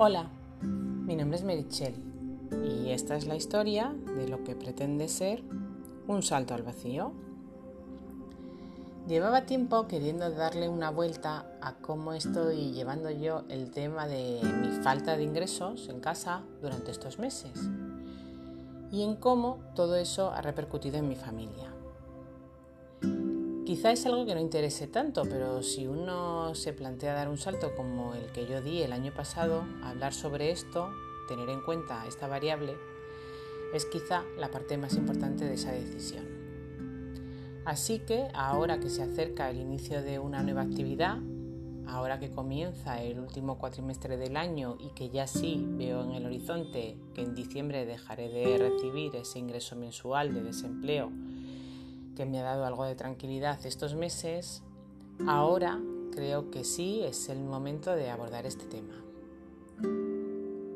Hola, mi nombre es Merichel y esta es la historia de lo que pretende ser un salto al vacío. Llevaba tiempo queriendo darle una vuelta a cómo estoy llevando yo el tema de mi falta de ingresos en casa durante estos meses y en cómo todo eso ha repercutido en mi familia. Quizá es algo que no interese tanto, pero si uno se plantea dar un salto como el que yo di el año pasado, hablar sobre esto, tener en cuenta esta variable, es quizá la parte más importante de esa decisión. Así que ahora que se acerca el inicio de una nueva actividad, ahora que comienza el último cuatrimestre del año y que ya sí veo en el horizonte que en diciembre dejaré de recibir ese ingreso mensual de desempleo que me ha dado algo de tranquilidad estos meses, ahora creo que sí es el momento de abordar este tema.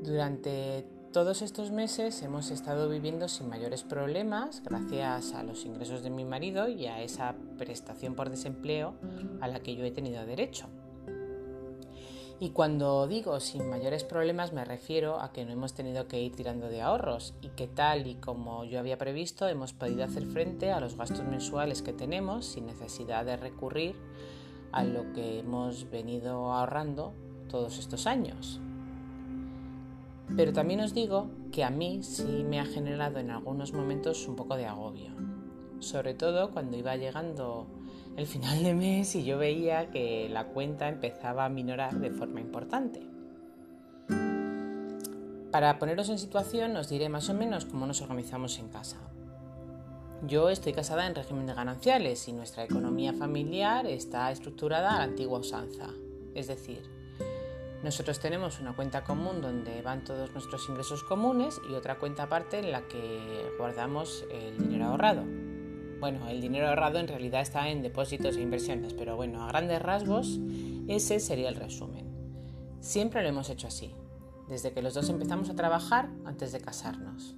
Durante todos estos meses hemos estado viviendo sin mayores problemas gracias a los ingresos de mi marido y a esa prestación por desempleo a la que yo he tenido derecho. Y cuando digo sin mayores problemas me refiero a que no hemos tenido que ir tirando de ahorros y que tal y como yo había previsto hemos podido hacer frente a los gastos mensuales que tenemos sin necesidad de recurrir a lo que hemos venido ahorrando todos estos años. Pero también os digo que a mí sí me ha generado en algunos momentos un poco de agobio, sobre todo cuando iba llegando el final de mes y yo veía que la cuenta empezaba a minorar de forma importante. Para poneros en situación os diré más o menos cómo nos organizamos en casa. Yo estoy casada en régimen de gananciales y nuestra economía familiar está estructurada a la antigua usanza. Es decir, nosotros tenemos una cuenta común donde van todos nuestros ingresos comunes y otra cuenta aparte en la que guardamos el dinero ahorrado. Bueno, el dinero ahorrado en realidad está en depósitos e inversiones, pero bueno, a grandes rasgos ese sería el resumen. Siempre lo hemos hecho así, desde que los dos empezamos a trabajar antes de casarnos.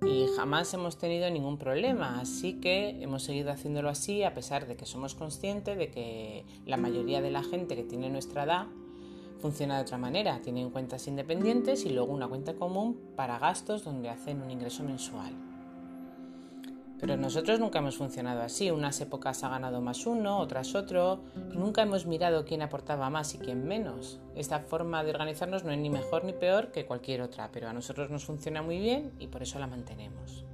Y jamás hemos tenido ningún problema, así que hemos seguido haciéndolo así a pesar de que somos conscientes de que la mayoría de la gente que tiene nuestra edad funciona de otra manera. Tienen cuentas independientes y luego una cuenta común para gastos donde hacen un ingreso mensual. Pero nosotros nunca hemos funcionado así. Unas épocas ha ganado más uno, otras otro. Nunca hemos mirado quién aportaba más y quién menos. Esta forma de organizarnos no es ni mejor ni peor que cualquier otra, pero a nosotros nos funciona muy bien y por eso la mantenemos.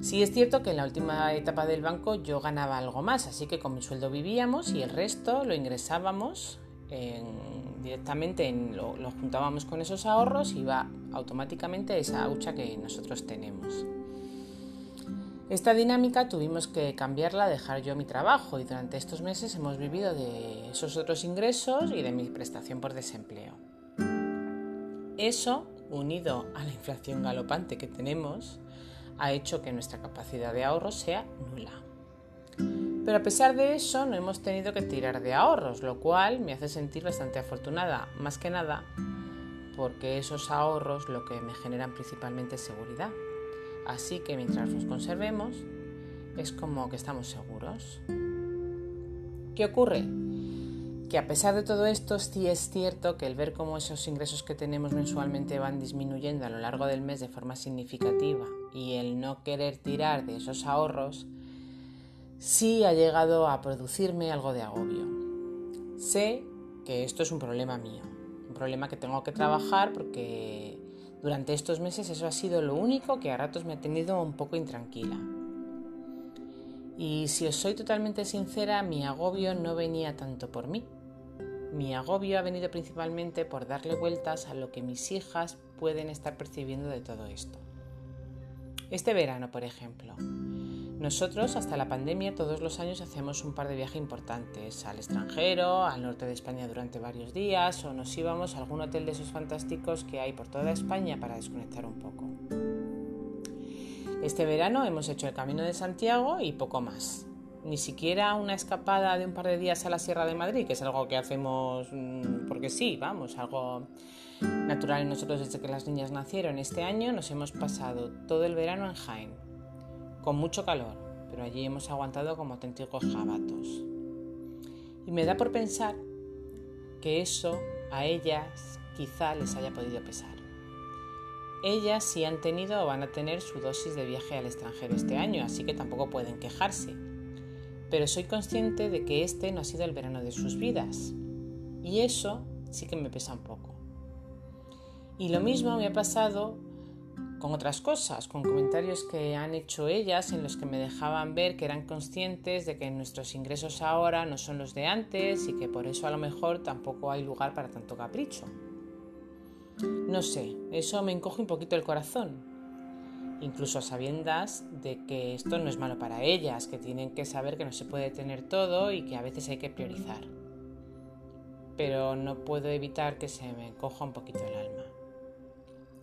Sí es cierto que en la última etapa del banco yo ganaba algo más, así que con mi sueldo vivíamos y el resto lo ingresábamos directamente, lo, lo juntábamos con esos ahorros y iba automáticamente esa hucha que nosotros tenemos. Esta dinámica tuvimos que cambiarla, dejar yo mi trabajo y durante estos meses hemos vivido de esos otros ingresos y de mi prestación por desempleo. Eso, unido a la inflación galopante que tenemos, ha hecho que nuestra capacidad de ahorro sea nula. Pero a pesar de eso no hemos tenido que tirar de ahorros, lo cual me hace sentir bastante afortunada, más que nada porque esos ahorros lo que me generan principalmente es seguridad. Así que mientras los conservemos, es como que estamos seguros. ¿Qué ocurre? Que a pesar de todo esto, sí es cierto que el ver cómo esos ingresos que tenemos mensualmente van disminuyendo a lo largo del mes de forma significativa y el no querer tirar de esos ahorros, sí ha llegado a producirme algo de agobio. Sé que esto es un problema mío, un problema que tengo que trabajar porque durante estos meses eso ha sido lo único que a ratos me ha tenido un poco intranquila. Y si os soy totalmente sincera, mi agobio no venía tanto por mí. Mi agobio ha venido principalmente por darle vueltas a lo que mis hijas pueden estar percibiendo de todo esto. Este verano, por ejemplo, nosotros hasta la pandemia todos los años hacíamos un par de viajes importantes al extranjero, al norte de España durante varios días o nos íbamos a algún hotel de esos fantásticos que hay por toda España para desconectar un poco. Este verano hemos hecho el Camino de Santiago y poco más. Ni siquiera una escapada de un par de días a la Sierra de Madrid, que es algo que hacemos mm, porque sí, vamos, algo natural en nosotros desde que las niñas nacieron. Este año nos hemos pasado todo el verano en Jaén con mucho calor, pero allí hemos aguantado como auténticos jabatos. Y me da por pensar que eso a ellas quizá les haya podido pesar. Ellas sí han tenido o van a tener su dosis de viaje al extranjero este año, así que tampoco pueden quejarse. Pero soy consciente de que este no ha sido el verano de sus vidas. Y eso sí que me pesa un poco. Y lo mismo me ha pasado con otras cosas, con comentarios que han hecho ellas en los que me dejaban ver que eran conscientes de que nuestros ingresos ahora no son los de antes y que por eso a lo mejor tampoco hay lugar para tanto capricho. No sé, eso me encoge un poquito el corazón, incluso a sabiendas de que esto no es malo para ellas, que tienen que saber que no se puede tener todo y que a veces hay que priorizar. Pero no puedo evitar que se me encoja un poquito el alma.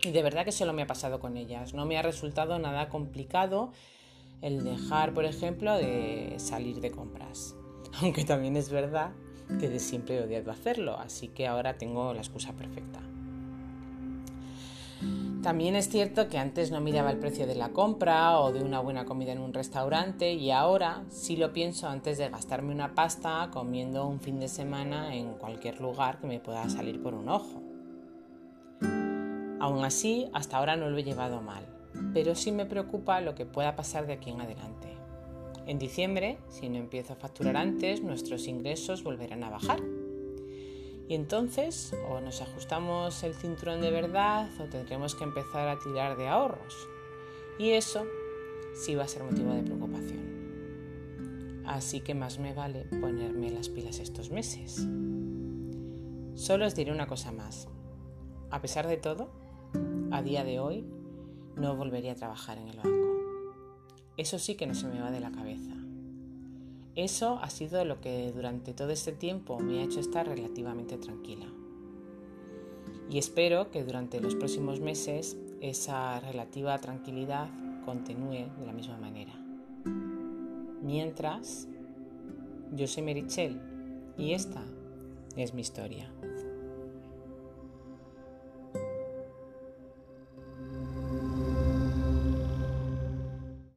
Y de verdad que solo me ha pasado con ellas. No me ha resultado nada complicado el dejar, por ejemplo, de salir de compras. Aunque también es verdad que de siempre he odiado hacerlo, así que ahora tengo la excusa perfecta. También es cierto que antes no miraba el precio de la compra o de una buena comida en un restaurante y ahora sí lo pienso antes de gastarme una pasta comiendo un fin de semana en cualquier lugar que me pueda salir por un ojo. Aún así, hasta ahora no lo he llevado mal, pero sí me preocupa lo que pueda pasar de aquí en adelante. En diciembre, si no empiezo a facturar antes, nuestros ingresos volverán a bajar y entonces o nos ajustamos el cinturón de verdad o tendremos que empezar a tirar de ahorros. Y eso sí va a ser motivo de preocupación. Así que más me vale ponerme las pilas estos meses. Solo os diré una cosa más. A pesar de todo, a día de hoy no volvería a trabajar en el banco. Eso sí que no se me va de la cabeza. Eso ha sido lo que durante todo este tiempo me ha hecho estar relativamente tranquila. Y espero que durante los próximos meses esa relativa tranquilidad continúe de la misma manera. Mientras, yo soy Merichel y esta es mi historia.